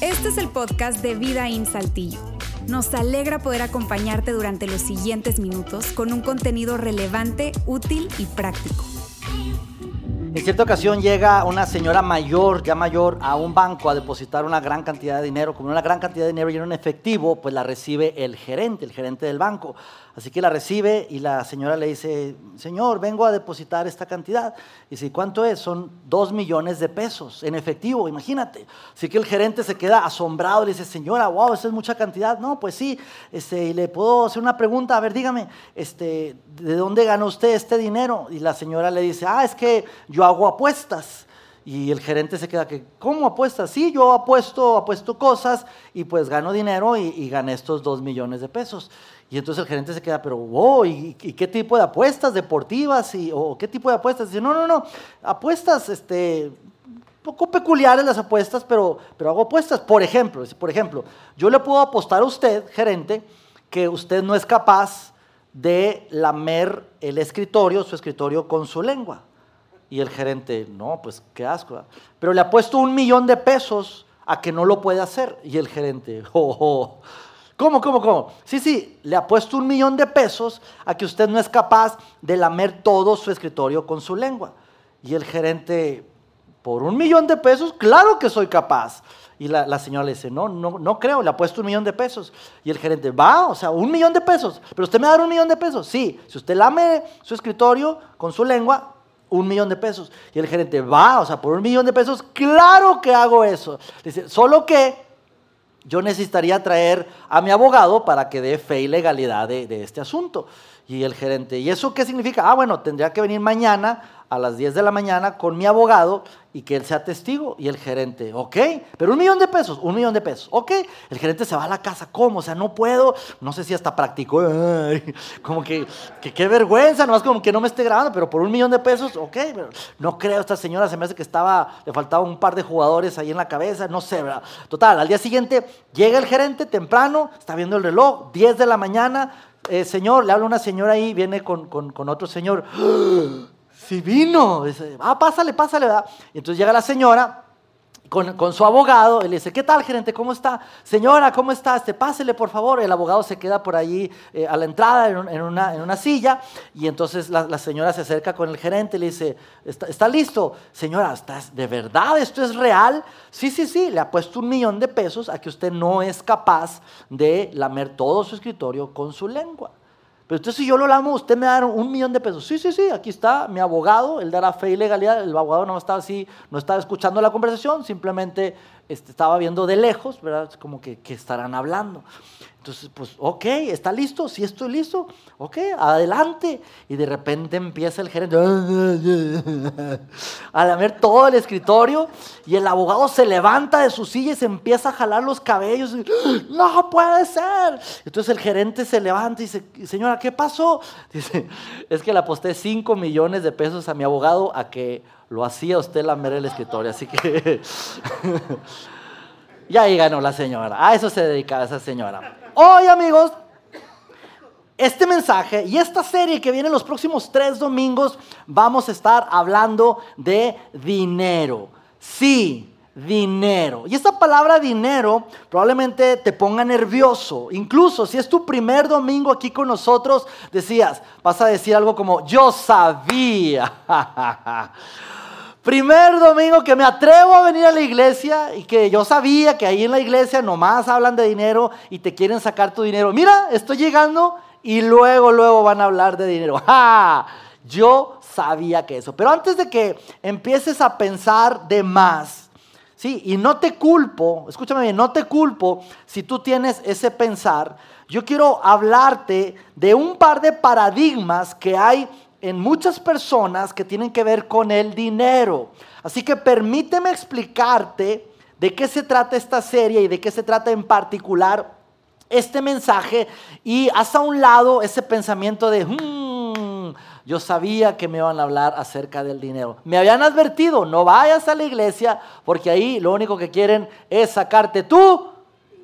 Este es el podcast de Vida en Saltillo. Nos alegra poder acompañarte durante los siguientes minutos con un contenido relevante, útil y práctico. En cierta ocasión llega una señora mayor, ya mayor, a un banco a depositar una gran cantidad de dinero. Como una gran cantidad de dinero y en efectivo, pues la recibe el gerente, el gerente del banco. Así que la recibe y la señora le dice, señor, vengo a depositar esta cantidad. Y dice, ¿cuánto es? Son dos millones de pesos en efectivo, imagínate. Así que el gerente se queda asombrado y le dice, señora, wow, eso es mucha cantidad. No, pues sí, este, y le puedo hacer una pregunta, a ver, dígame, este, ¿de dónde ganó usted este dinero? Y la señora le dice, ah, es que yo hago apuestas. Y el gerente se queda que, ¿cómo apuestas? Sí, yo apuesto, apuesto cosas y pues gano dinero y, y gané estos dos millones de pesos. Y entonces el gerente se queda, pero, wow, ¿y, qué tipo de apuestas deportivas? Y, ¿O qué tipo de apuestas? Dice, no, no, no, apuestas, este, poco peculiares las apuestas, pero, pero hago apuestas. Por ejemplo, por ejemplo, yo le puedo apostar a usted, gerente, que usted no es capaz de lamer el escritorio, su escritorio, con su lengua. Y el gerente, no, pues qué asco. Pero le apuesto un millón de pesos a que no lo puede hacer. Y el gerente, oh, oh ¿Cómo, cómo, cómo? Sí, sí, le ha puesto un millón de pesos a que usted no es capaz de lamer todo su escritorio con su lengua. Y el gerente, por un millón de pesos, claro que soy capaz. Y la, señora le dice, no, no, no creo, le ha puesto un millón de pesos. Y el gerente, va, o sea, un millón de pesos. Pero usted me va a dar un millón de pesos. Sí, si usted lame su escritorio con su lengua, un millón de pesos. Y el gerente, va, o sea, por un millón de pesos, claro que hago eso. Dice, solo que yo necesitaría traer a mi abogado para que dé fe y legalidad de, este asunto. Y el gerente, ¿y eso qué significa? Ah, bueno, tendría que venir mañana a las 10 de la mañana con mi abogado y que él sea testigo. Y el gerente, ok, pero un millón de pesos, un millón de pesos, ok. El gerente se va a la casa, ¿cómo? O sea, no puedo, no sé si hasta practicó, como que, qué vergüenza, nomás como que no me esté grabando, pero por un millón de pesos, ok, pero no creo, esta señora se me hace que estaba, le faltaba un par de jugadores ahí en la cabeza, no sé, ¿verdad? Total, al día siguiente llega el gerente temprano, está viendo el reloj, 10 de la mañana, eh, señor, le habla una señora ahí, viene con, con, con otro señor. Sí vino. Dice, ah, pásale, pásale. ¿verdad? Entonces llega la señora con, su abogado, él le dice, ¿qué tal gerente? ¿Cómo está? Señora, ¿cómo está? Este, pásele por favor. El abogado se queda por allí eh, a la entrada en, una, en, una, silla y entonces la, señora se acerca con el gerente y le dice, ¿está, listo? Señora, ¿estás, ¿de verdad esto es real? Sí, sí, sí, le ha puesto un millón de pesos a que usted no es capaz de lamer todo su escritorio con su lengua. Pero entonces si yo lo lamo, usted me da un millón de pesos. Sí, sí, sí, aquí está mi abogado, él dará fe y legalidad. El abogado no estaba así, no estaba escuchando la conversación, simplemente este, estaba viendo de lejos, ¿verdad? Como que, estarán hablando. Entonces, pues, ok, ¿está listo? Sí, estoy listo. Ok, adelante. Y de repente empieza el gerente a lamer todo el escritorio y el abogado se levanta de su silla y se empieza a jalar los cabellos. no puede ser. Entonces el gerente se levanta y dice, señora, ¿qué pasó? Dice, es que le aposté 5 millones de pesos a mi abogado a que lo hacía usted lamer el escritorio. Así que... y ahí ganó la señora. A eso se dedicaba esa señora. Hoy, amigos, este mensaje y esta serie que viene los próximos tres domingos, vamos a estar hablando de dinero. Sí, dinero. Y esta palabra dinero probablemente te ponga nervioso. Incluso si es tu primer domingo aquí con nosotros, decías, vas a decir algo como, yo sabía. Primer domingo que me atrevo a venir a la iglesia y que yo sabía que ahí en la iglesia nomás hablan de dinero y te quieren sacar tu dinero. Mira, estoy llegando y luego, luego van a hablar de dinero. Yo sabía que eso. Pero antes de que empieces a pensar de más, ¿sí? Y no te culpo, escúchame bien, no te culpo si tú tienes ese pensar. Yo quiero hablarte de un par de paradigmas que hay en muchas personas que tienen que ver con el dinero. Así que permíteme explicarte de qué se trata esta serie y de qué se trata en particular este mensaje y haz a un lado ese pensamiento de, hmm, yo sabía que me iban a hablar acerca del dinero. Me habían advertido, no vayas a la iglesia porque ahí lo único que quieren es sacarte tu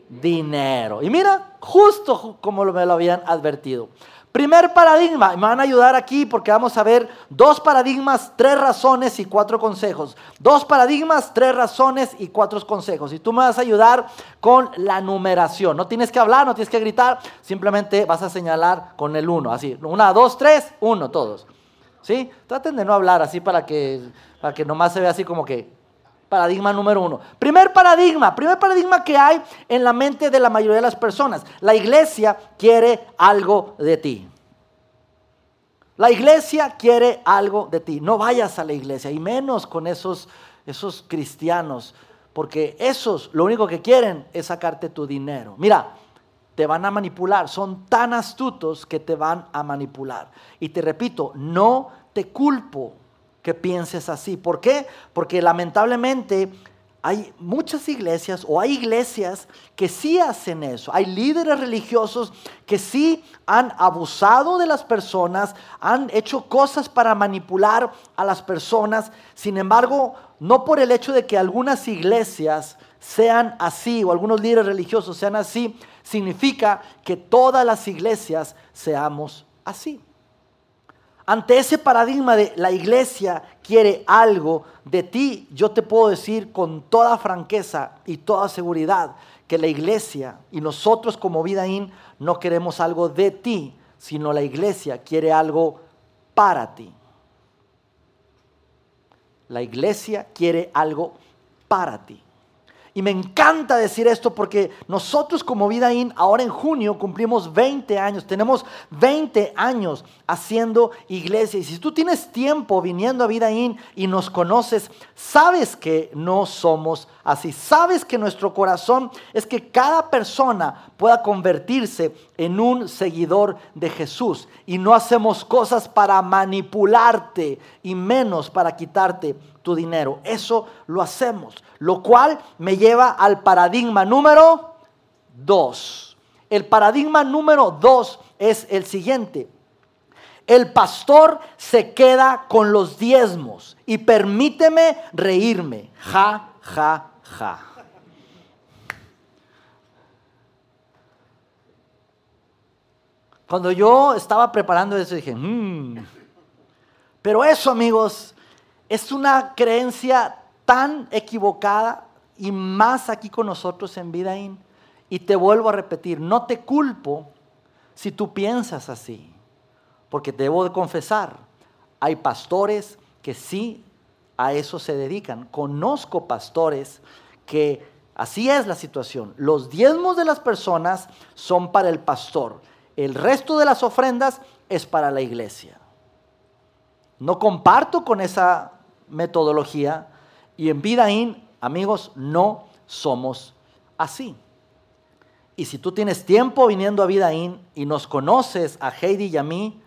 dinero. Y mira, justo como me lo habían advertido. Primer paradigma, me van a ayudar aquí porque vamos a ver dos paradigmas, tres razones y cuatro consejos. Dos paradigmas, tres razones y cuatro consejos. Y tú me vas a ayudar con la numeración. No tienes que hablar, no tienes que gritar, simplemente vas a señalar con el uno. Así, una, dos, tres, uno, todos. ¿Sí? Traten de no hablar así para que, para que nomás se vea así como que paradigma número uno. Primer paradigma, primer paradigma que hay en la mente de la mayoría de las personas. La iglesia quiere algo de ti. La iglesia quiere algo de ti. No vayas a la iglesia y menos con esos, esos cristianos, porque esos lo único que quieren es sacarte tu dinero. Mira, te van a manipular, son tan astutos que te van a manipular. Y te repito, no te culpo que pienses así. ¿Por qué? Porque lamentablemente hay muchas iglesias o hay iglesias que sí hacen eso. Hay líderes religiosos que sí han abusado de las personas, han hecho cosas para manipular a las personas. Sin embargo, no por el hecho de que algunas iglesias sean así o algunos líderes religiosos sean así, significa que todas las iglesias seamos así. Ante ese paradigma de la iglesia quiere algo de ti, yo te puedo decir con toda franqueza y toda seguridad que la iglesia y nosotros como Vidaín no queremos algo de ti, sino la iglesia quiere algo para ti. La iglesia quiere algo para ti. Y me encanta decir esto porque nosotros como Vidaín, ahora en junio cumplimos 20 años, tenemos 20 años haciendo iglesia. Y si tú tienes tiempo viniendo a Vidaín y nos conoces, sabes que no somos así. Sabes que nuestro corazón es que cada persona pueda convertirse en un seguidor de Jesús. Y no hacemos cosas para manipularte y menos para quitarte tu dinero. Eso lo hacemos. Lo cual me lleva al paradigma número dos. El paradigma número dos es el siguiente. El pastor se queda con los diezmos y permíteme reírme. Ja, ja, ja. Cuando yo estaba preparando eso dije, mmm. pero eso amigos es una creencia tan equivocada y más aquí con nosotros en Vidaín. Y te vuelvo a repetir, no te culpo si tú piensas así, porque debo de confesar, hay pastores que sí a eso se dedican. Conozco pastores que así es la situación. Los diezmos de las personas son para el pastor, el resto de las ofrendas es para la iglesia. No comparto con esa metodología. Y en Vidaín, amigos, no somos así. Y si tú tienes tiempo viniendo a Vidaín y nos conoces a Heidi y a mí,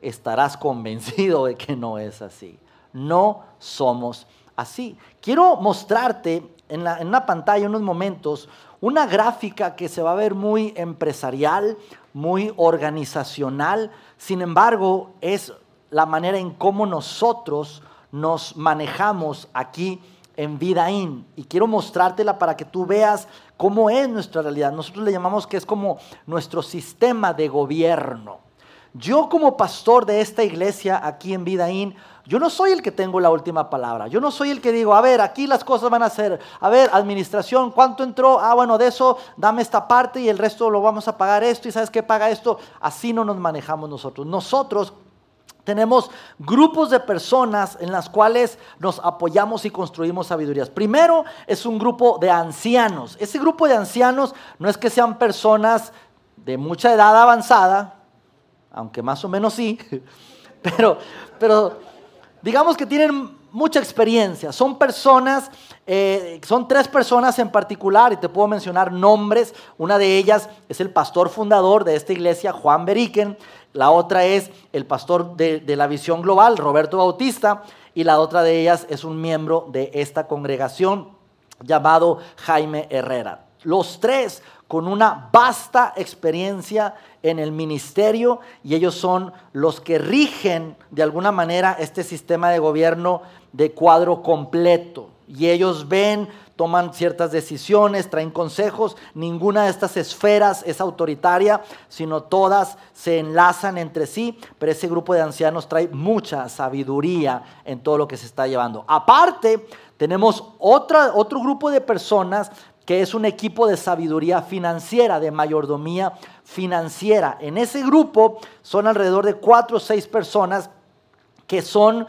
estarás convencido de que no es así. No somos así. Quiero mostrarte en, la, en una pantalla, unos momentos, una gráfica que se va a ver muy empresarial, muy organizacional. Sin embargo, es la manera en cómo nosotros nos manejamos aquí en Vidaín. Y quiero mostrártela para que tú veas cómo es nuestra realidad. Nosotros le llamamos que es como nuestro sistema de gobierno. Yo como pastor de esta iglesia aquí en Vidaín, yo no soy el que tengo la última palabra. Yo no soy el que digo, a ver, aquí las cosas van a ser, a ver, administración, ¿cuánto entró? Ah, bueno, de eso dame esta parte y el resto lo vamos a pagar esto y sabes qué paga esto. Así no nos manejamos nosotros. Nosotros tenemos grupos de personas en las cuales nos apoyamos y construimos sabidurías. Primero es un grupo de ancianos. Ese grupo de ancianos no es que sean personas de mucha edad avanzada, aunque más o menos sí, pero, pero digamos que tienen mucha experiencia. Son personas, eh, son tres personas en particular y te puedo mencionar nombres. Una de ellas es el pastor fundador de esta iglesia, Juan Beriken. La otra es el pastor de, la visión global, Roberto Bautista. Y la otra de ellas es un miembro de esta congregación llamado Jaime Herrera. Los tres con una vasta experiencia en el ministerio y ellos son los que rigen de alguna manera este sistema de gobierno de cuadro completo. Y ellos ven, toman ciertas decisiones, traen consejos. Ninguna de estas esferas es autoritaria, sino todas se enlazan entre sí, pero ese grupo de ancianos trae mucha sabiduría en todo lo que se está llevando. Aparte, tenemos otra, otro grupo de personas que es un equipo de sabiduría financiera, de mayordomía financiera. En ese grupo son alrededor de cuatro o seis personas que son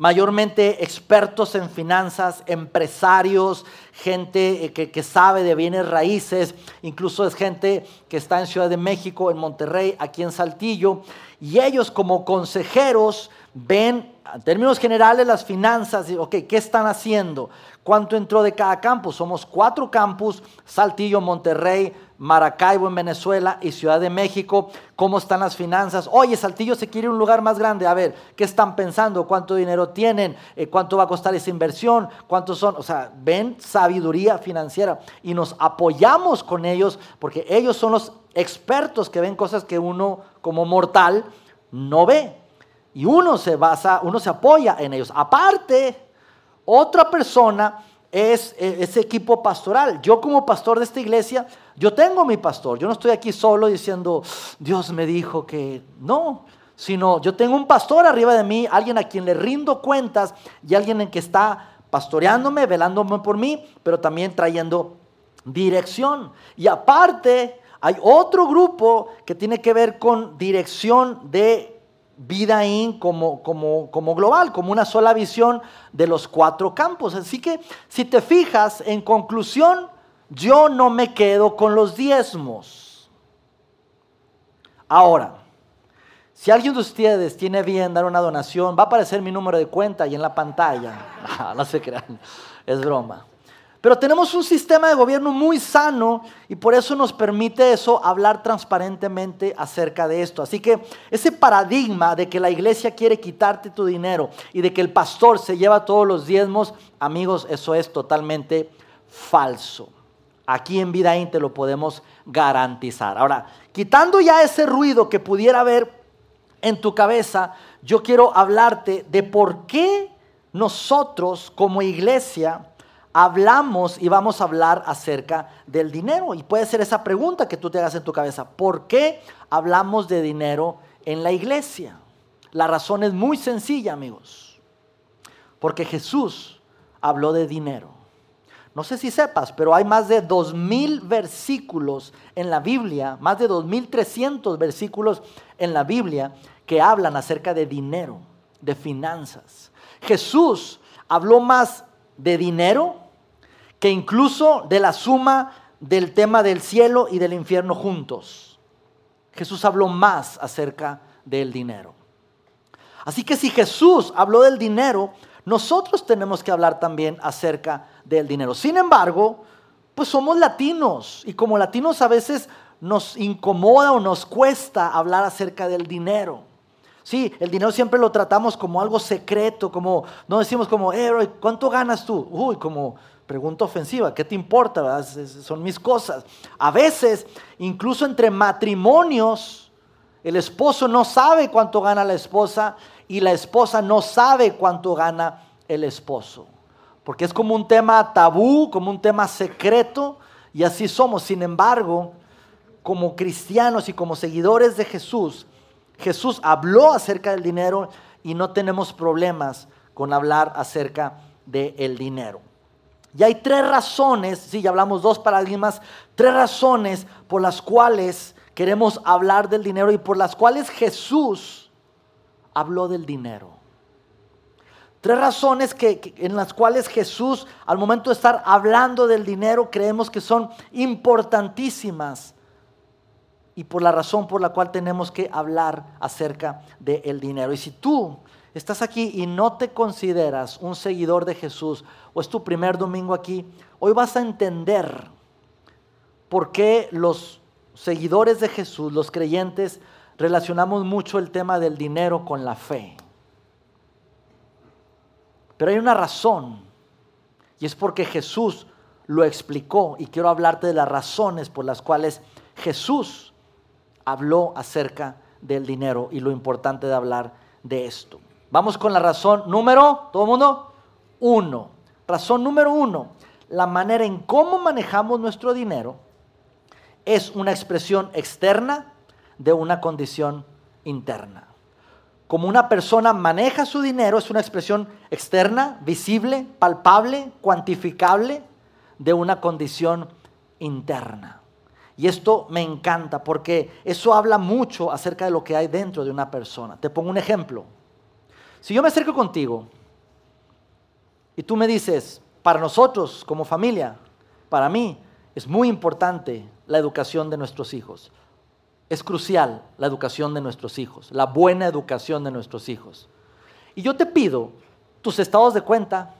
mayormente expertos en finanzas, empresarios, gente eh, que, sabe de bienes raíces, incluso es gente que está en Ciudad de México, en Monterrey, aquí en Saltillo, y ellos como consejeros ven en términos generales las finanzas, ok, ¿qué están haciendo? ¿Cuánto entró de cada campus? Somos cuatro campus, Saltillo, Monterrey, Maracaibo en Venezuela y Ciudad de México. ¿Cómo están las finanzas? Oye, Saltillo se quiere un lugar más grande. A ver, ¿qué están pensando? ¿Cuánto dinero tienen? Eh, ¿Cuánto va a costar esa inversión? ¿Cuántos son? O sea, ven sabiduría financiera y nos apoyamos con ellos porque ellos son los expertos que ven cosas que uno como mortal no ve. Y uno se basa, uno se apoya en ellos. Aparte, otra persona es eh, ese equipo pastoral. Yo como pastor de esta iglesia, yo tengo mi pastor. Yo no estoy aquí solo diciendo, Dios me dijo que no, sino yo tengo un pastor arriba de mí, alguien a quien le rindo cuentas y alguien en que está pastoreándome, velándome por mí, pero también trayendo dirección. Y aparte, hay otro grupo que tiene que ver con dirección de vida in como, como, como global, como una sola visión de los cuatro campos. Así que si te fijas, en conclusión, yo no me quedo con los diezmos. Ahora, si alguien de ustedes tiene bien dar una donación, va a aparecer mi número de cuenta ahí en la pantalla. No, no se crean, es broma. Pero tenemos un sistema de gobierno muy sano y por eso nos permite eso hablar transparentemente acerca de esto. Así que ese paradigma de que la iglesia quiere quitarte tu dinero y de que el pastor se lleva todos los diezmos, amigos, eso es totalmente falso. Aquí en Vidaín te lo podemos garantizar. Ahora, quitando ya ese ruido que pudiera haber en tu cabeza, yo quiero hablarte de por qué nosotros como iglesia hablamos y vamos a hablar acerca del dinero. Y puede ser esa pregunta que tú te hagas en tu cabeza. ¿Por qué hablamos de dinero en la iglesia? La razón es muy sencilla, amigos. Porque Jesús habló de dinero. No sé si sepas, pero hay más de dos mil versículos en la Biblia, más de dos mil trescientos versículos en la Biblia que hablan acerca de dinero, de finanzas. Jesús habló más de dinero que incluso de la suma del tema del cielo y del infierno juntos. Jesús habló más acerca del dinero. Así que si Jesús habló del dinero, nosotros tenemos que hablar también acerca del dinero. Sin embargo, pues somos latinos y como latinos a veces nos incomoda o nos cuesta hablar acerca del dinero. Sí, el dinero siempre lo tratamos como algo secreto, como no decimos como, eh, ¿cuánto ganas tú? Uy, como pregunta ofensiva, ¿qué te importa? Son mis cosas. A veces, incluso entre matrimonios, el esposo no sabe cuánto gana la esposa y la esposa no sabe cuánto gana el esposo. Porque es como un tema tabú, como un tema secreto, y así somos. Sin embargo, como cristianos y como seguidores de Jesús, Jesús habló acerca del dinero y no tenemos problemas con hablar acerca del dinero. Y hay tres razones, si ya hablamos dos paradigmas, tres razones por las cuales queremos hablar del dinero y por las cuales Jesús habló del dinero. Tres razones que, en las cuales Jesús, al momento de estar hablando del dinero, creemos que son importantísimas y por la razón por la cual tenemos que hablar acerca del dinero. Y si tú estás aquí y no te consideras un seguidor de Jesús o es tu primer domingo aquí, hoy vas a entender por qué los seguidores de Jesús, los creyentes, relacionamos mucho el tema del dinero con la fe. Pero hay una razón y es porque Jesús lo explicó y quiero hablarte de las razones por las cuales Jesús habló acerca del dinero y lo importante de hablar de esto. Vamos con la razón número, todo el mundo, uno. razón número uno, la manera en cómo manejamos nuestro dinero es una expresión externa de una condición interna. Como una persona maneja su dinero es una expresión externa, visible, palpable, cuantificable de una condición interna. Y esto me encanta porque eso habla mucho acerca de lo que hay dentro de una persona. Te pongo un ejemplo. Si yo me acerco contigo y tú me dices, para nosotros como familia, para mí, es muy importante la educación de nuestros hijos. Es crucial la educación de nuestros hijos, la buena educación de nuestros hijos. Y yo te pido tus estados de cuenta.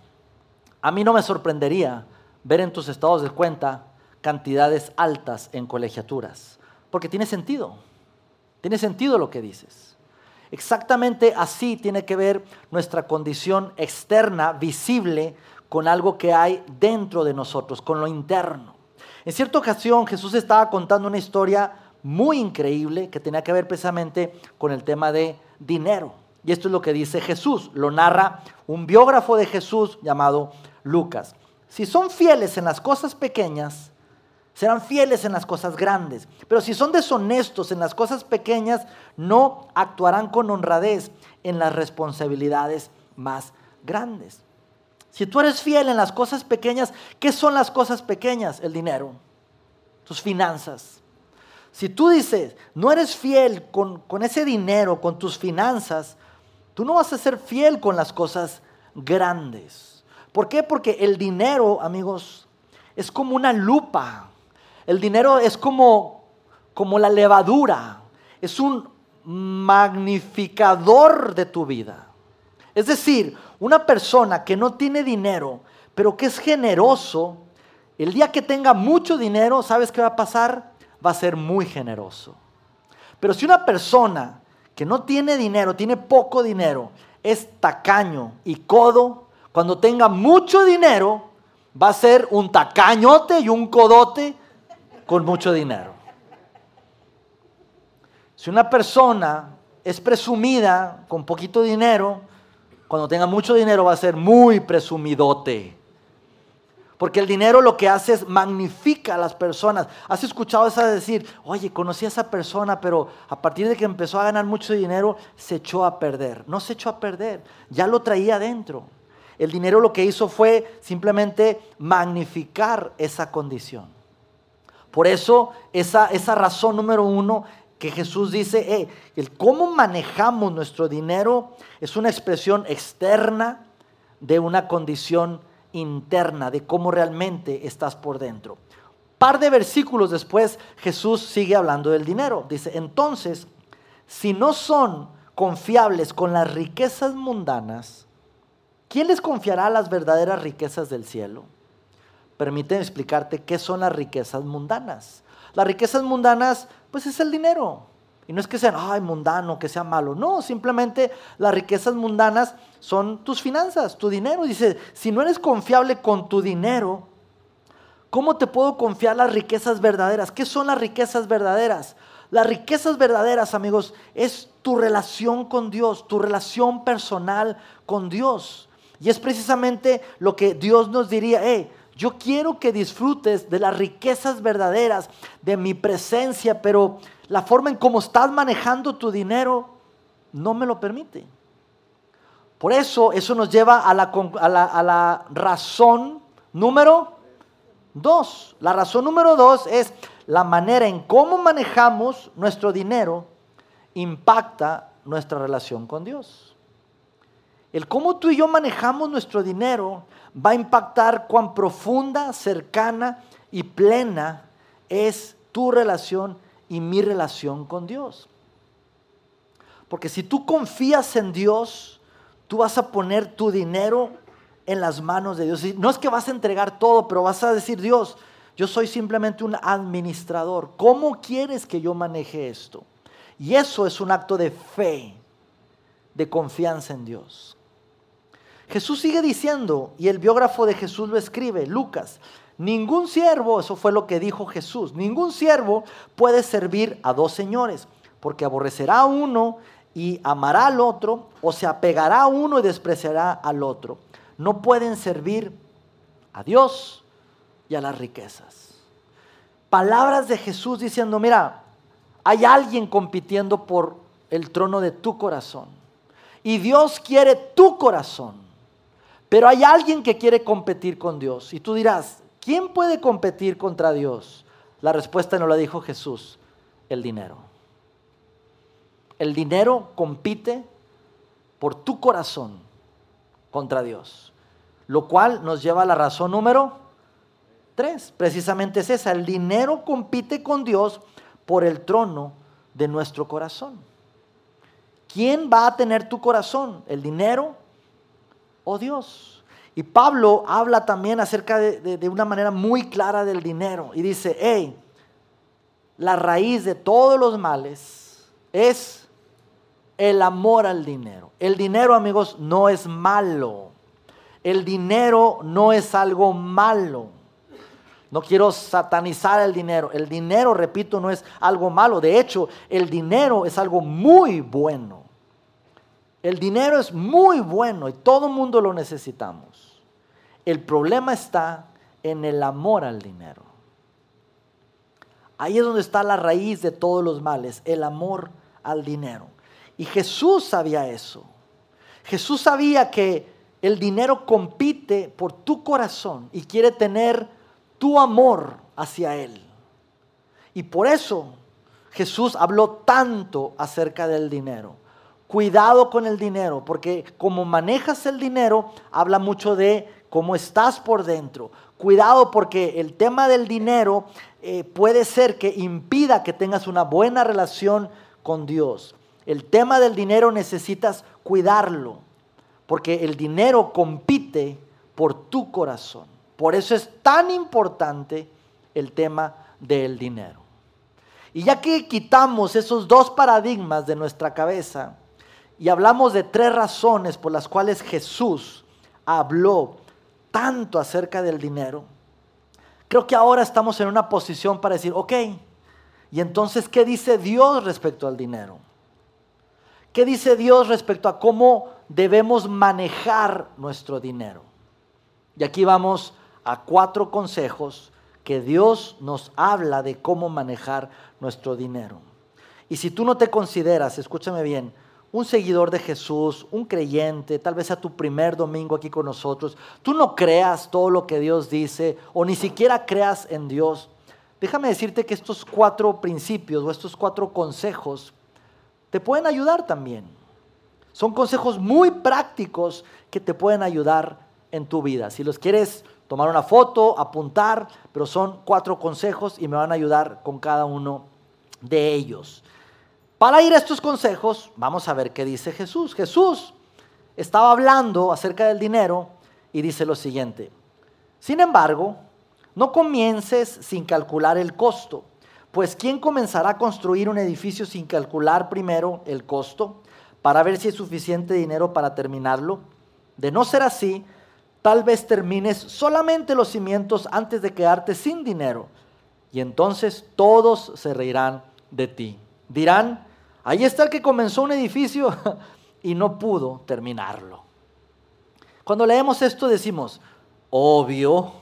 A mí no me sorprendería ver en tus estados de cuenta cantidades altas en colegiaturas, porque tiene sentido. Tiene sentido lo que dices. Exactamente así tiene que ver nuestra condición externa, visible, con algo que hay dentro de nosotros, con lo interno. En cierta ocasión Jesús estaba contando una historia muy increíble que tenía que ver precisamente con el tema de dinero. Y esto es lo que dice Jesús, lo narra un biógrafo de Jesús llamado Lucas. Si son fieles en las cosas pequeñas, serán fieles en las cosas grandes. Pero si son deshonestos en las cosas pequeñas, no actuarán con honradez en las responsabilidades más grandes. Si tú eres fiel en las cosas pequeñas, ¿qué son las cosas pequeñas? El dinero, tus finanzas. Si tú dices, no eres fiel con, ese dinero, con tus finanzas, tú no vas a ser fiel con las cosas grandes. ¿Por qué? Porque el dinero, amigos, es como una lupa. El dinero es como, como la levadura. Es un magnificador de tu vida. Es decir, una persona que no tiene dinero, pero que es generoso, el día que tenga mucho dinero, ¿sabes qué va a pasar? Va a ser muy generoso. Pero si una persona que no tiene dinero, tiene poco dinero, es tacaño y codo, cuando tenga mucho dinero, va a ser un tacañote y un codote con mucho dinero. Si una persona es presumida con poquito dinero, cuando tenga mucho dinero va a ser muy presumidote. Porque el dinero lo que hace es magnifica a las personas. ¿Has escuchado esa de decir, oye, conocí a esa persona, pero a partir de que empezó a ganar mucho dinero, se echó a perder? No se echó a perder, ya lo traía adentro. El dinero lo que hizo fue simplemente magnificar esa condición. Por eso, esa, esa razón número uno que Jesús dice, el cómo manejamos nuestro dinero es una expresión externa de una condición interna, de cómo realmente estás por dentro. Par de versículos después, Jesús sigue hablando del dinero. Dice, entonces, si no son confiables con las riquezas mundanas, ¿quién les confiará las verdaderas riquezas del cielo? Permíteme explicarte qué son las riquezas mundanas. Las riquezas mundanas pues es el dinero. Y no es que sean, ay, mundano, que sea malo. No, simplemente las riquezas mundanas son tus finanzas, tu dinero. Dice, si no eres confiable con tu dinero, ¿cómo te puedo confiar las riquezas verdaderas? ¿Qué son las riquezas verdaderas? Las riquezas verdaderas, amigos, es tu relación con Dios, tu relación personal con Dios. Y es precisamente lo que Dios nos diría, hey, yo quiero que disfrutes de las riquezas verdaderas de mi presencia, pero la forma en cómo estás manejando tu dinero no me lo permite. Por eso eso nos lleva a la, a la razón número dos. La razón número dos es la manera en cómo manejamos nuestro dinero impacta nuestra relación con Dios. El cómo tú y yo manejamos nuestro dinero va a impactar cuán profunda, cercana y plena es tu relación y mi relación con Dios. Porque si tú confías en Dios, tú vas a poner tu dinero en las manos de Dios. no es que vas a entregar todo, pero vas a decir, Dios, yo soy simplemente un administrador. ¿Cómo quieres que yo maneje esto? Y eso es un acto de fe, de confianza en Dios. Jesús sigue diciendo, y el biógrafo de Jesús lo escribe, Lucas, ningún siervo, eso fue lo que dijo Jesús, ningún siervo puede servir a dos señores, porque aborrecerá uno y amará al otro, o se apegará a uno y despreciará al otro. No pueden servir a Dios y a las riquezas. Palabras de Jesús diciendo, mira, hay alguien compitiendo por el trono de tu corazón. Y Dios quiere tu corazón. Pero hay alguien que quiere competir con Dios. Y tú dirás, ¿quién puede competir contra Dios? La respuesta no la dijo Jesús, el dinero. El dinero compite por tu corazón contra Dios. Lo cual nos lleva a la razón número tres. Precisamente es esa. El dinero compite con Dios por el trono de nuestro corazón. ¿Quién va a tener tu corazón? ¿El dinero o Dios? Y Pablo habla también acerca de, una manera muy clara del dinero y dice, hey, la raíz de todos los males es el amor al dinero. El dinero, amigos, no es malo. El dinero no es algo malo. No quiero satanizar el dinero. El dinero, repito, no es algo malo. De hecho, el dinero es algo muy bueno. El dinero es muy bueno y todo el mundo lo necesitamos. El problema está en el amor al dinero. Ahí es donde está la raíz de todos los males, el amor al dinero. Y Jesús sabía eso. Jesús sabía que el dinero compite por tu corazón y quiere tener tu amor hacia Él. Y por eso Jesús habló tanto acerca del dinero. Cuidado con el dinero, porque como manejas el dinero, habla mucho de cómo estás por dentro. Cuidado porque el tema del dinero eh, puede ser que impida que tengas una buena relación con Dios. El tema del dinero necesitas cuidarlo, porque el dinero compite por tu corazón. Por eso es tan importante el tema del dinero. Y ya que quitamos esos dos paradigmas de nuestra cabeza y hablamos de tres razones por las cuales Jesús habló tanto acerca del dinero, creo que ahora estamos en una posición para decir, ok, y entonces, ¿qué dice Dios respecto al dinero? ¿Qué dice Dios respecto a cómo debemos manejar nuestro dinero? Y aquí vamos a cuatro consejos que Dios nos habla de cómo manejar nuestro dinero. Y si tú no te consideras, escúchame bien, un seguidor de Jesús, un creyente, tal vez a tu primer domingo aquí con nosotros, tú no creas todo lo que Dios dice o ni siquiera creas en Dios, déjame decirte que estos cuatro principios o estos cuatro consejos te pueden ayudar también. Son consejos muy prácticos que te pueden ayudar en tu vida. Si los quieres tomar una foto, apuntar, pero son cuatro consejos y me van a ayudar con cada uno de ellos. Para ir a estos consejos, vamos a ver qué dice Jesús. Jesús estaba hablando acerca del dinero y dice lo siguiente. Sin embargo, no comiences sin calcular el costo, pues ¿quién comenzará a construir un edificio sin calcular primero el costo para ver si es suficiente dinero para terminarlo? De no ser así, Tal vez termines solamente los cimientos antes de quedarte sin dinero. Y entonces todos se reirán de ti. Dirán, ahí está el que comenzó un edificio y no pudo terminarlo. Cuando leemos esto decimos, obvio,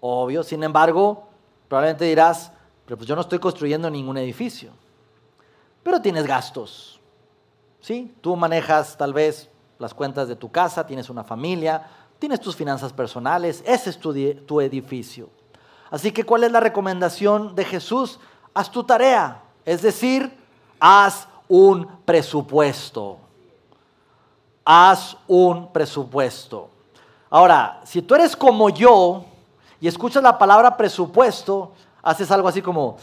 obvio. Sin embargo, probablemente dirás, pero pues yo no estoy construyendo ningún edificio. Pero tienes gastos. ¿Sí? Tú manejas tal vez las cuentas de tu casa, tienes una familia, tienes tus finanzas personales, ese es tu, edificio. Así que, ¿cuál es la recomendación de Jesús? Haz tu tarea, es decir, haz un presupuesto. Haz un presupuesto. Ahora, si tú eres como yo y escuchas la palabra presupuesto, haces algo así como,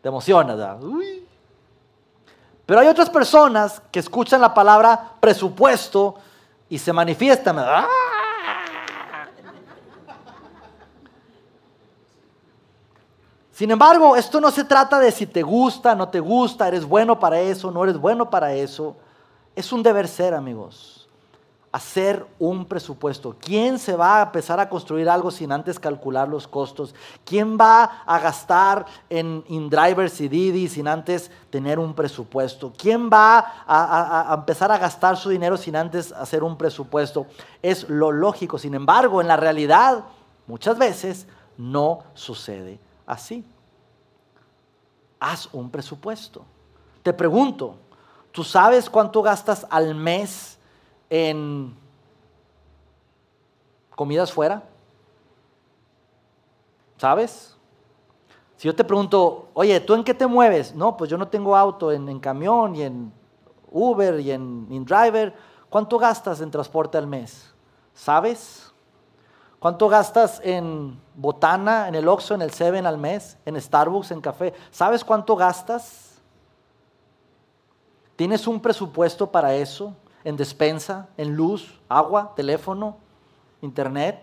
te emocionas. Pero hay otras personas que escuchan la palabra presupuesto y se manifiesta. ¡ah! Sin embargo, esto no se trata de si te gusta, no te gusta, eres bueno para eso, no eres bueno para eso. Es un deber ser, amigos. hacer un presupuesto. ¿Quién se va a empezar a construir algo sin antes calcular los costos? ¿Quién va a gastar en InDrivers y Didi sin antes tener un presupuesto? ¿Quién va a, a, empezar a gastar su dinero sin antes hacer un presupuesto? Es lo lógico. Sin embargo, en la realidad, muchas veces no sucede así. Haz un presupuesto. Te pregunto, ¿tú sabes cuánto gastas al mes? en comidas fuera? ¿Sabes? Si yo te pregunto, oye, ¿tú en qué te mueves? No, pues yo no tengo auto en, camión y en Uber y en InDriver. ¿Cuánto gastas en transporte al mes? ¿Sabes? ¿Cuánto gastas en botana, en el Oxxo, en el Seven al mes, en Starbucks, en café? ¿Sabes cuánto gastas? ¿Tienes un presupuesto para eso? en despensa, en luz, agua, teléfono, internet.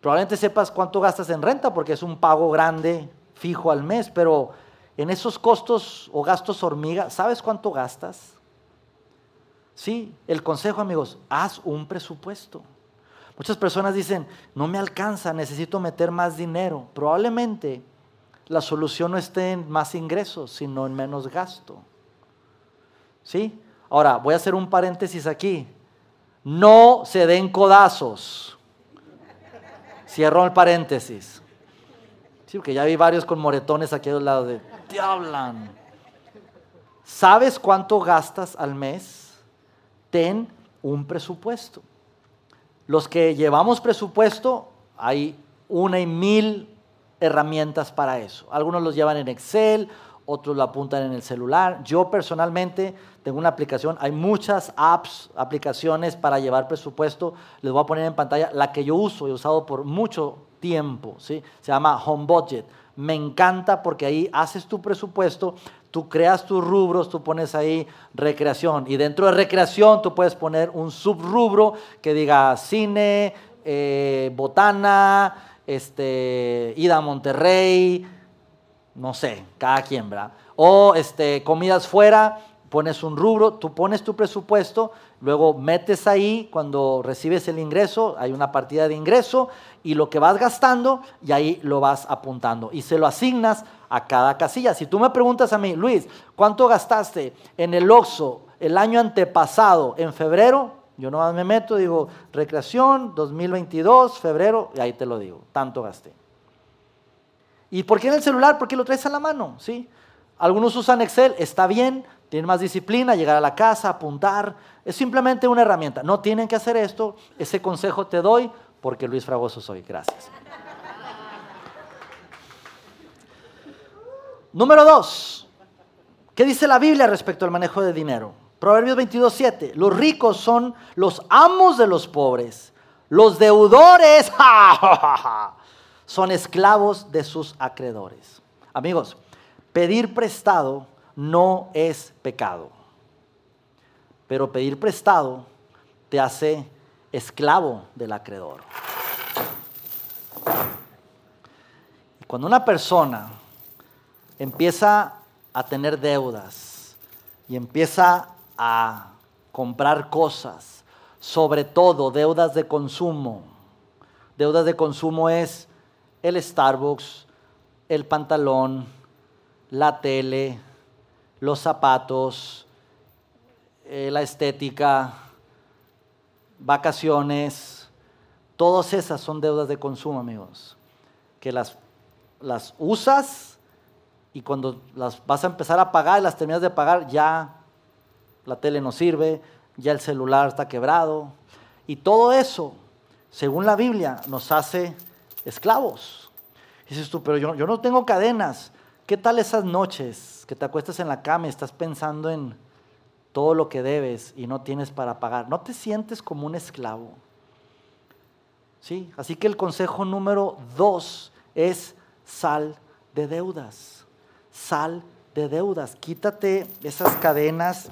Probablemente sepas cuánto gastas en renta porque es un pago grande, fijo al mes, pero en esos costos o gastos hormiga, ¿sabes cuánto gastas? Sí, el consejo amigos, haz un presupuesto. Muchas personas dicen, no me alcanza, necesito meter más dinero. Probablemente la solución no esté en más ingresos, sino en menos gasto. ¿Sí? Ahora, voy a hacer un paréntesis aquí. No se den codazos. Cierro el paréntesis. Sí, porque ya vi varios con moretones aquí al lado de, te hablan. ¿Sabes cuánto gastas al mes? Ten un presupuesto. Los que llevamos presupuesto, hay una y mil herramientas para eso. Algunos los llevan en Excel, otros lo apuntan en el celular. Yo personalmente tengo una aplicación, hay muchas apps, aplicaciones para llevar presupuesto. Les voy a poner en pantalla la que yo uso, he usado por mucho tiempo, ¿sí? se llama Home Budget. Me encanta porque ahí haces tu presupuesto, tú creas tus rubros, tú pones ahí recreación y dentro de recreación tú puedes poner un subrubro que diga cine, eh, botana, este, ida a Monterrey, no sé, cada quien, ¿verdad? O este, comidas fuera, pones un rubro, tú pones tu presupuesto, luego metes ahí cuando recibes el ingreso, hay una partida de ingreso y lo que vas gastando y ahí lo vas apuntando y se lo asignas a cada casilla. Si tú me preguntas a mí, Luis, ¿cuánto gastaste en el Oxxo el año antepasado en febrero? Yo no me meto, digo, recreación 2022, febrero, y ahí te lo digo, tanto gasté. ¿Y por qué en el celular? Porque lo traes a la mano, ¿sí? Algunos usan Excel, está bien, tienen más disciplina, llegar a la casa, apuntar. Es simplemente una herramienta. No tienen que hacer esto. Ese consejo te doy porque Luis Fragoso soy. Gracias. Número dos. ¿Qué dice la Biblia respecto al manejo de dinero? Proverbios 22.7. Los ricos son los amos de los pobres. Los deudores. son esclavos de sus acreedores. Amigos, pedir prestado no es pecado, pero pedir prestado te hace esclavo del acreedor. Cuando una persona empieza a tener deudas y empieza a comprar cosas, sobre todo deudas de consumo, deudas de consumo es el Starbucks, el pantalón, la tele, los zapatos, eh, la estética, vacaciones, todas esas son deudas de consumo, amigos, que las, las usas y cuando las vas a empezar a pagar y las terminas de pagar, ya la tele no sirve, ya el celular está quebrado. Y todo eso, según la Biblia, nos hace esclavos. dices tú, pero yo, yo no tengo cadenas. ¿Qué tal esas noches que te acuestas en la cama y estás pensando en todo lo que debes y no tienes para pagar? ¿No te sientes como un esclavo? ¿Sí? Así que el consejo número dos es sal de deudas. Sal de deudas. Quítate esas cadenas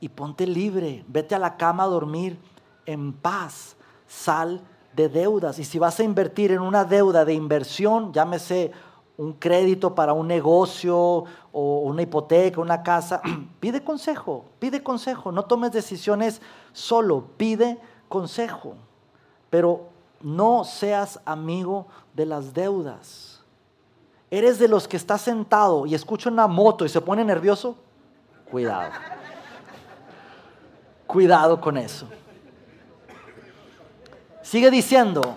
y ponte libre. Vete a la cama a dormir en paz. Sal de deudas. Y si vas a invertir en una deuda de inversión, llámese un crédito para un negocio o una hipoteca, una casa, pide consejo, pide consejo. No tomes decisiones solo, pide consejo. Pero no seas amigo de las deudas. ¿Eres de los que está sentado y escucha una moto y se pone nervioso? Cuidado. Cuidado con eso. Sigue diciendo,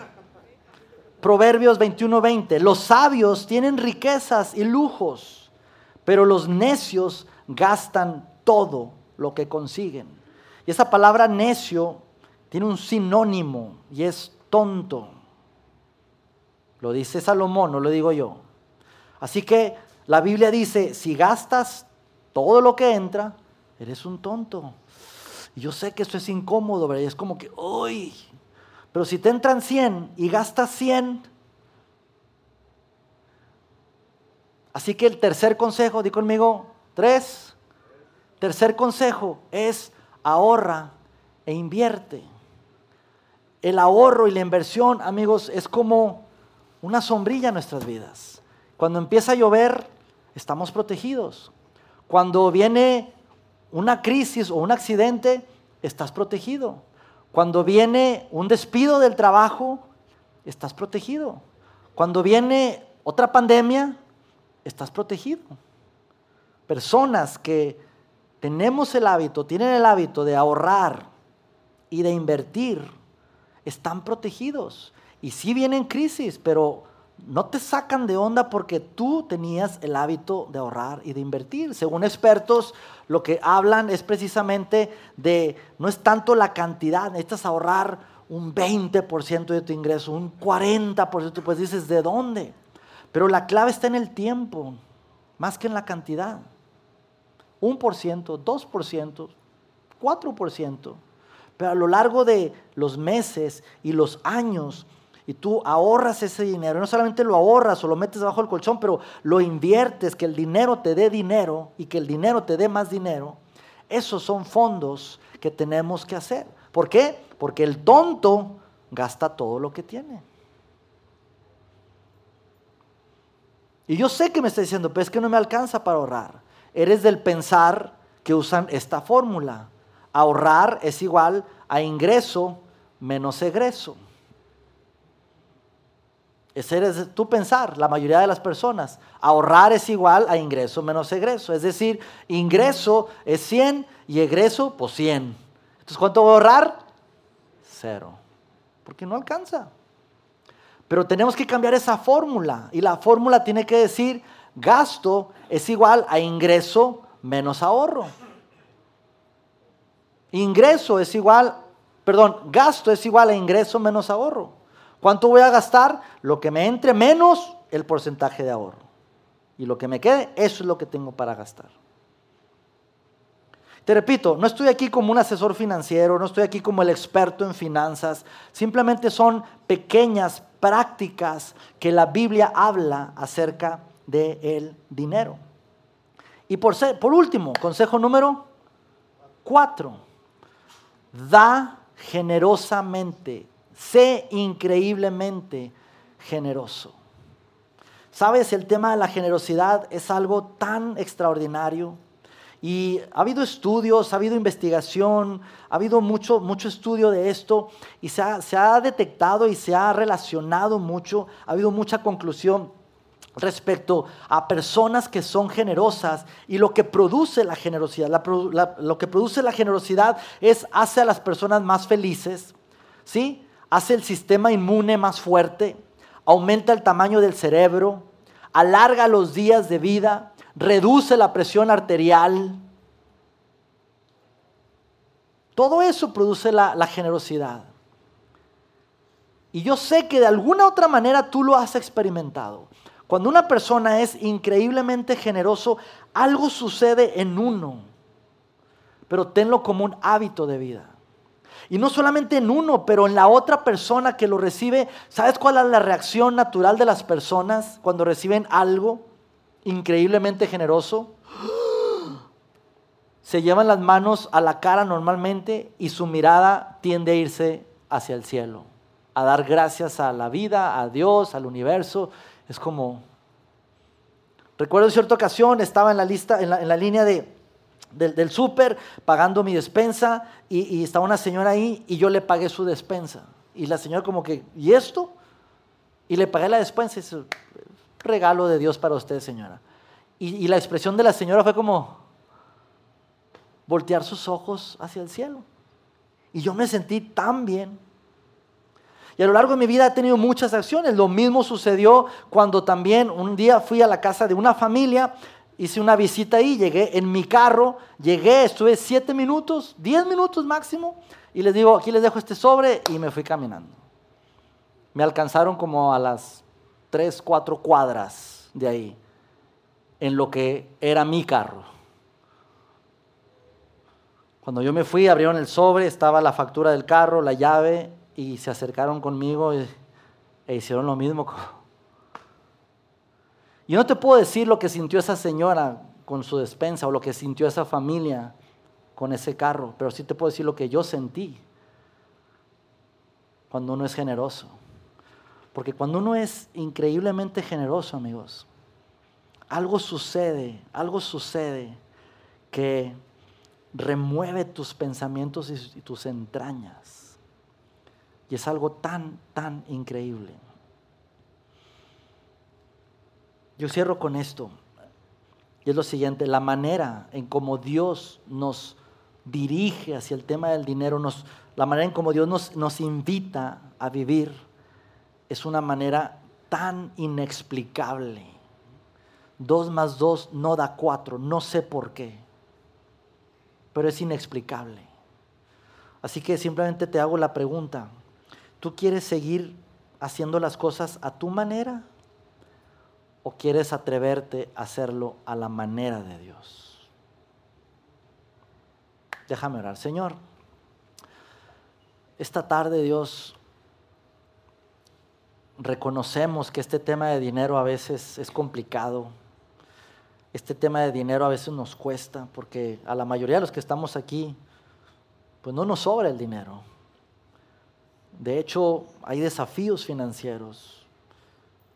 Proverbios 21:20, los sabios tienen riquezas y lujos, pero los necios gastan todo lo que consiguen. Y esa palabra necio tiene un sinónimo y es tonto. Lo dice Salomón, no lo digo yo. Así que la Biblia dice, si gastas todo lo que entra, eres un tonto. Y yo sé que esto es incómodo, ¿verdad? es como que, uy, pero si te entran 100 y gastas 100, así que el tercer consejo, di conmigo, tres, tercer consejo es ahorra e invierte. El ahorro y la inversión, amigos, es como una sombrilla en nuestras vidas. Cuando empieza a llover, estamos protegidos. Cuando viene una crisis o un accidente, estás protegido. Cuando viene un despido del trabajo, estás protegido. Cuando viene otra pandemia, estás protegido. Personas que tenemos el hábito, tienen el hábito de ahorrar y de invertir, están protegidos. Y sí vienen crisis, pero no te sacan de onda porque tú tenías el hábito de ahorrar y de invertir. Según expertos, lo que hablan es precisamente de, no es tanto la cantidad, necesitas ahorrar un 20% de tu ingreso, un 40%, pues dices, ¿de dónde? Pero la clave está en el tiempo, más que en la cantidad. Un por ciento, dos por ciento, cuatro por ciento. Pero a lo largo de los meses y los años, y tú ahorras ese dinero, no solamente lo ahorras o lo metes debajo del colchón, pero lo inviertes, que el dinero te dé dinero y que el dinero te dé más dinero, esos son fondos que tenemos que hacer. ¿Por qué? Porque el tonto gasta todo lo que tiene. Y yo sé que me está diciendo, pero es que no me alcanza para ahorrar. Eres del pensar que usan esta fórmula. Ahorrar es igual a ingreso menos egreso. Ese es tu pensar, la mayoría de las personas. Ahorrar es igual a ingreso menos egreso. Es decir, ingreso es 100 y egreso, pues 100. Entonces, ¿cuánto voy a ahorrar? Cero. Porque no alcanza. Pero tenemos que cambiar esa fórmula. Y la fórmula tiene que decir, gasto es igual a ingreso menos ahorro. Ingreso es igual, perdón, gasto es igual a ingreso menos ahorro. ¿Cuánto voy a gastar? Lo que me entre menos el porcentaje de ahorro. Y lo que me quede, eso es lo que tengo para gastar. Te repito, no estoy aquí como un asesor financiero, no estoy aquí como el experto en finanzas, simplemente son pequeñas prácticas que la Biblia habla acerca del dinero. Y por, por último, consejo número cuatro, da generosamente Sé increíblemente generoso. Sabes, el tema de la generosidad es algo tan extraordinario. Y ha habido estudios, ha habido investigación, ha habido mucho, mucho estudio de esto y se ha, se ha detectado y se ha relacionado mucho, ha habido mucha conclusión respecto a personas que son generosas y lo que produce la generosidad. lo que produce la generosidad es hace a las personas más felices, ¿sí? Hace el sistema inmune más fuerte, aumenta el tamaño del cerebro, alarga los días de vida, reduce la presión arterial. Todo eso produce la, generosidad. Y yo sé que de alguna otra manera tú lo has experimentado. Cuando una persona es increíblemente generoso, algo sucede en uno. Pero tenlo como un hábito de vida. Y no solamente en uno, pero en la otra persona que lo recibe. ¿Sabes cuál es la reacción natural de las personas cuando reciben algo increíblemente generoso? Se llevan las manos a la cara normalmente y su mirada tiende a irse hacia el cielo, a dar gracias a la vida, a Dios, al universo. Es como, Recuerdo en cierta ocasión, estaba en la, lista, en la, línea de, del, súper pagando mi despensa y, y, estaba una señora ahí y yo le pagué su despensa. Y la señora como que, ¿y esto? Y le pagué la despensa y dice, regalo de Dios para usted, señora. Y, y la expresión de la señora fue como voltear sus ojos hacia el cielo. Y yo me sentí tan bien. Y a lo largo de mi vida he tenido muchas acciones. Lo mismo sucedió cuando también un día fui a la casa de una familia, hice una visita ahí, llegué en mi carro, llegué, estuve siete minutos, diez minutos máximo, y les digo, aquí les dejo este sobre y me fui caminando. Me alcanzaron como a las tres, cuatro cuadras de ahí, en lo que era mi carro. Cuando yo me fui, abrieron el sobre, estaba la factura del carro, la llave, y se acercaron conmigo e hicieron lo mismo. Yo no te puedo decir lo que sintió esa señora con su despensa o lo que sintió esa familia con ese carro, pero sí te puedo decir lo que yo sentí cuando uno es generoso. Porque cuando uno es increíblemente generoso, amigos, algo sucede, algo sucede que remueve tus pensamientos y tus entrañas. Y es algo tan, tan increíble. Yo cierro con esto. Y es lo siguiente, la manera en cómo Dios nos dirige hacia el tema del dinero, la manera en cómo Dios nos invita a vivir, es una manera tan inexplicable. Dos más dos no da cuatro, no sé por qué pero es inexplicable. Así que simplemente te hago la pregunta, ¿tú quieres seguir haciendo las cosas a tu manera o quieres atreverte a hacerlo a la manera de Dios? Déjame orar, Señor. Esta tarde, Dios, reconocemos que este tema de dinero a veces es complicado este tema de dinero a veces nos cuesta, porque a la mayoría de los que estamos aquí, pues no nos sobra el dinero. De hecho, hay desafíos financieros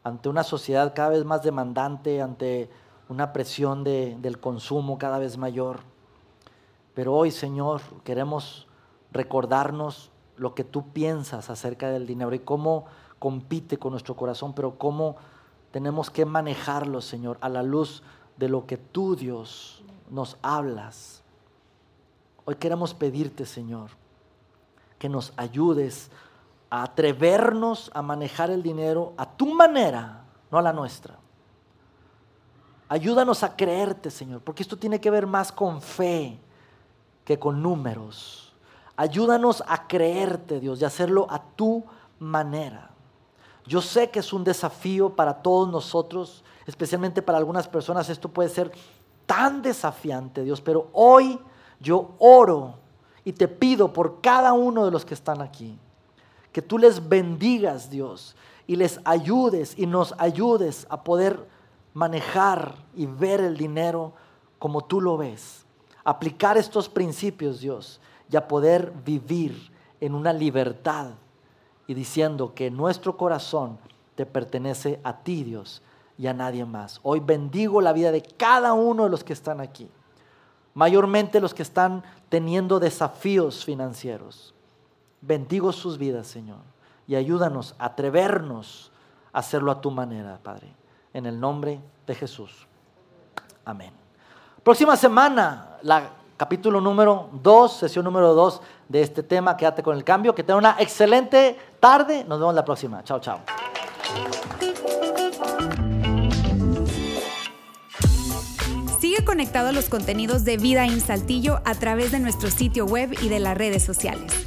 ante una sociedad cada vez más demandante, ante una presión del consumo cada vez mayor. Pero hoy, Señor, queremos recordarnos lo que tú piensas acerca del dinero y cómo compite con nuestro corazón, pero cómo tenemos que manejarlo, Señor, a la luz de lo que tú, Dios, nos hablas. Hoy queremos pedirte, Señor, que nos ayudes a atrevernos a manejar el dinero a tu manera, no a la nuestra. Ayúdanos a creerte, Señor, porque esto tiene que ver más con fe que con números. Ayúdanos a creerte, Dios, y hacerlo a tu manera. Yo sé que es un desafío para todos nosotros especialmente para algunas personas esto puede ser tan desafiante, Dios, pero hoy yo oro y te pido por cada uno de los que están aquí, que tú les bendigas, Dios, y les ayudes y nos ayudes a poder manejar y ver el dinero como tú lo ves, aplicar estos principios, Dios, y a poder vivir en una libertad y diciendo que nuestro corazón te pertenece a ti, Dios, y a nadie más. Hoy bendigo la vida de cada uno de los que están aquí, mayormente los que están teniendo desafíos financieros. Bendigo sus vidas, Señor, y ayúdanos a atrevernos a hacerlo a tu manera, Padre. En el nombre de Jesús. Amén. Próxima semana, la capítulo número 2, sesión número 2 de este tema. Quédate con el cambio. Que tenga una excelente tarde. Nos vemos la próxima. Chao, chao. conectado a los contenidos de Vida en Saltillo a través de nuestro sitio web y de las redes sociales.